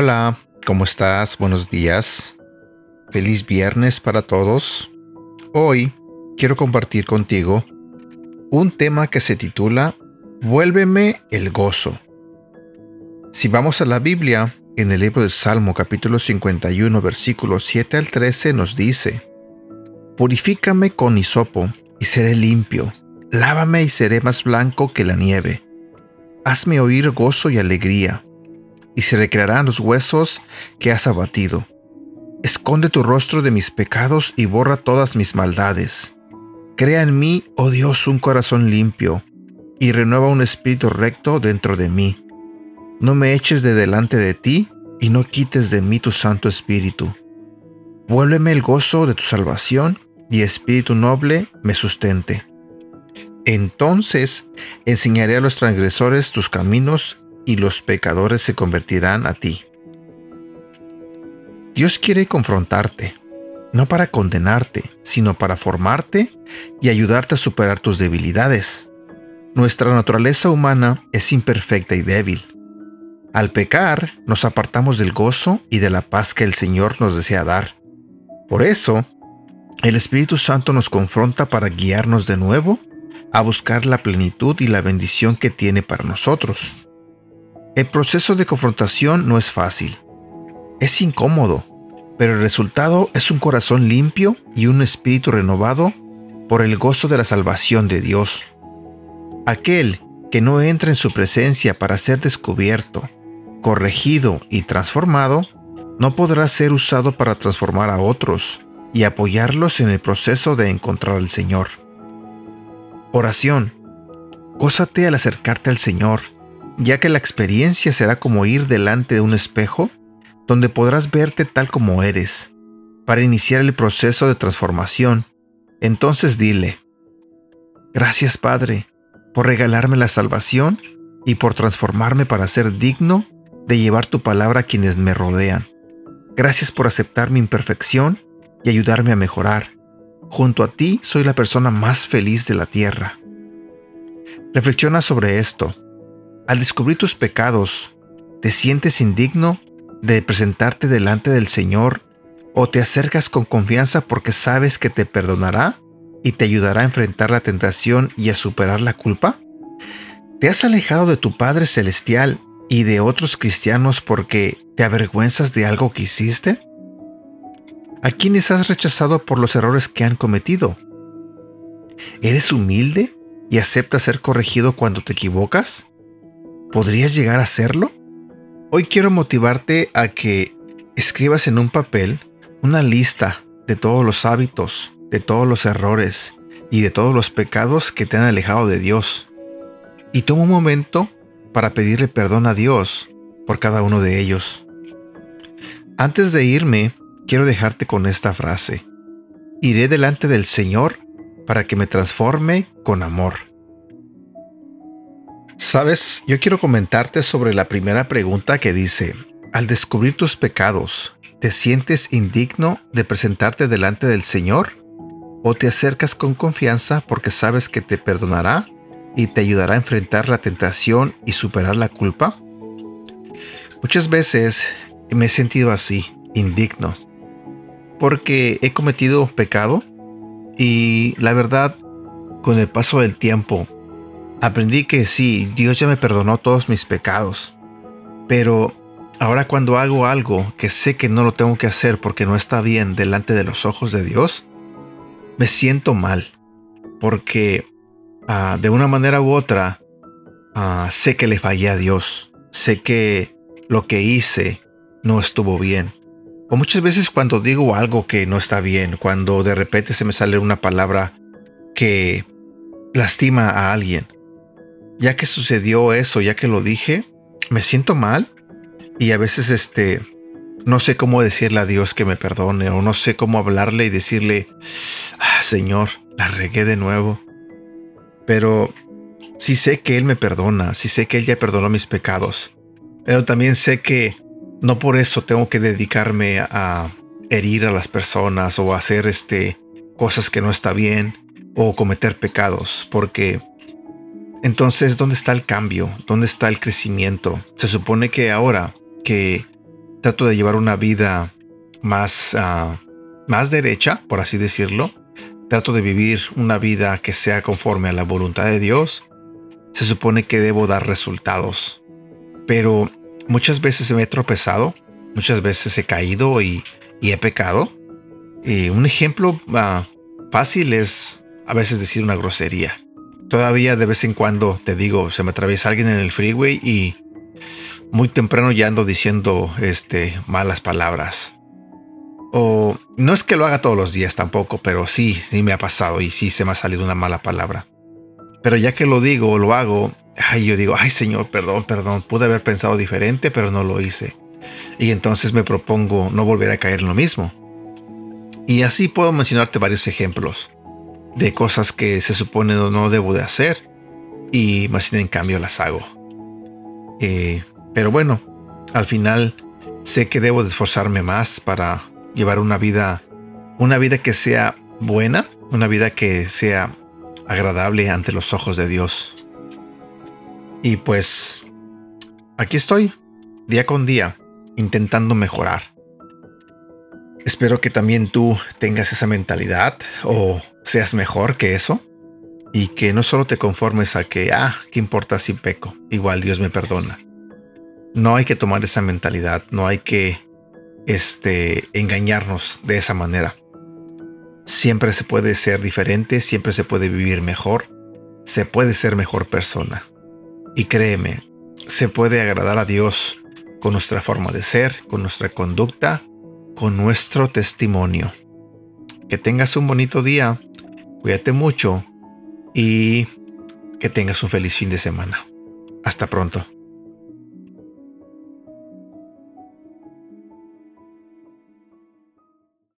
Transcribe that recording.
Hola, ¿cómo estás? Buenos días. Feliz viernes para todos. Hoy quiero compartir contigo un tema que se titula Vuélveme el gozo. Si vamos a la Biblia, en el libro de Salmo capítulo 51 versículos 7 al 13 nos dice, Purifícame con hisopo y seré limpio, lávame y seré más blanco que la nieve. Hazme oír gozo y alegría y se recrearán los huesos que has abatido. Esconde tu rostro de mis pecados y borra todas mis maldades. Crea en mí, oh Dios, un corazón limpio, y renueva un espíritu recto dentro de mí. No me eches de delante de ti, y no quites de mí tu Santo Espíritu. Vuélveme el gozo de tu salvación, y espíritu noble me sustente. Entonces enseñaré a los transgresores tus caminos y los pecadores se convertirán a ti. Dios quiere confrontarte, no para condenarte, sino para formarte y ayudarte a superar tus debilidades. Nuestra naturaleza humana es imperfecta y débil. Al pecar, nos apartamos del gozo y de la paz que el Señor nos desea dar. Por eso, el Espíritu Santo nos confronta para guiarnos de nuevo a buscar la plenitud y la bendición que tiene para nosotros. El proceso de confrontación no es fácil. Es incómodo, pero el resultado es un corazón limpio y un espíritu renovado por el gozo de la salvación de Dios. Aquel que no entra en su presencia para ser descubierto, corregido y transformado, no podrá ser usado para transformar a otros y apoyarlos en el proceso de encontrar al Señor. Oración. Gózate al acercarte al Señor ya que la experiencia será como ir delante de un espejo donde podrás verte tal como eres, para iniciar el proceso de transformación. Entonces dile, gracias Padre, por regalarme la salvación y por transformarme para ser digno de llevar tu palabra a quienes me rodean. Gracias por aceptar mi imperfección y ayudarme a mejorar. Junto a ti soy la persona más feliz de la tierra. Reflexiona sobre esto al descubrir tus pecados, ¿te sientes indigno de presentarte delante del Señor o te acercas con confianza porque sabes que te perdonará y te ayudará a enfrentar la tentación y a superar la culpa? ¿Te has alejado de tu Padre Celestial y de otros cristianos porque te avergüenzas de algo que hiciste? ¿A quiénes has rechazado por los errores que han cometido? ¿Eres humilde y aceptas ser corregido cuando te equivocas? ¿Podrías llegar a hacerlo? Hoy quiero motivarte a que escribas en un papel una lista de todos los hábitos, de todos los errores y de todos los pecados que te han alejado de Dios. Y toma un momento para pedirle perdón a Dios por cada uno de ellos. Antes de irme, quiero dejarte con esta frase. Iré delante del Señor para que me transforme con amor. Sabes, yo quiero comentarte sobre la primera pregunta que dice, al descubrir tus pecados, ¿te sientes indigno de presentarte delante del Señor? ¿O te acercas con confianza porque sabes que te perdonará y te ayudará a enfrentar la tentación y superar la culpa? Muchas veces me he sentido así, indigno, porque he cometido pecado y la verdad, con el paso del tiempo, Aprendí que sí, Dios ya me perdonó todos mis pecados. Pero ahora cuando hago algo que sé que no lo tengo que hacer porque no está bien delante de los ojos de Dios, me siento mal. Porque ah, de una manera u otra ah, sé que le fallé a Dios. Sé que lo que hice no estuvo bien. O muchas veces cuando digo algo que no está bien, cuando de repente se me sale una palabra que lastima a alguien ya que sucedió eso, ya que lo dije, me siento mal y a veces este no sé cómo decirle a Dios que me perdone o no sé cómo hablarle y decirle, ah, Señor, la regué de nuevo. Pero sí sé que Él me perdona, sí sé que Él ya perdonó mis pecados, pero también sé que no por eso tengo que dedicarme a herir a las personas o hacer este cosas que no está bien o cometer pecados, porque entonces, ¿dónde está el cambio? ¿Dónde está el crecimiento? Se supone que ahora que trato de llevar una vida más, ah, más derecha, por así decirlo. Trato de vivir una vida que sea conforme a la voluntad de Dios. Se supone que debo dar resultados. Pero muchas veces me he tropezado, muchas veces he caído y, he pecado. Y un ejemplo ah, fácil es a veces decir una grosería. Todavía de vez en cuando te digo, se me atraviesa alguien en el freeway y muy temprano ya ando diciendo este, malas palabras. O no es que lo haga todos los días tampoco, pero sí, sí me ha pasado y sí se me ha salido una mala palabra. Pero ya que lo digo, lo hago, ay, yo digo, ay Señor, perdón, perdón, pude haber pensado diferente, pero no lo hice. Y entonces me propongo no volver a caer en lo mismo. Y así puedo mencionarte varios ejemplos de cosas que se supone no debo de hacer y más bien en cambio las hago. Eh, pero bueno, al final sé que debo de esforzarme más para llevar una vida, una vida que sea buena, una vida que sea agradable ante los ojos de Dios. Y pues aquí estoy, día con día, intentando mejorar. Espero que también tú tengas esa mentalidad o seas mejor que eso y que no solo te conformes a que, ah, ¿qué importa si peco? Igual Dios me perdona. No hay que tomar esa mentalidad, no hay que este, engañarnos de esa manera. Siempre se puede ser diferente, siempre se puede vivir mejor, se puede ser mejor persona. Y créeme, se puede agradar a Dios con nuestra forma de ser, con nuestra conducta, con nuestro testimonio. Que tengas un bonito día, cuídate mucho y que tengas un feliz fin de semana. Hasta pronto.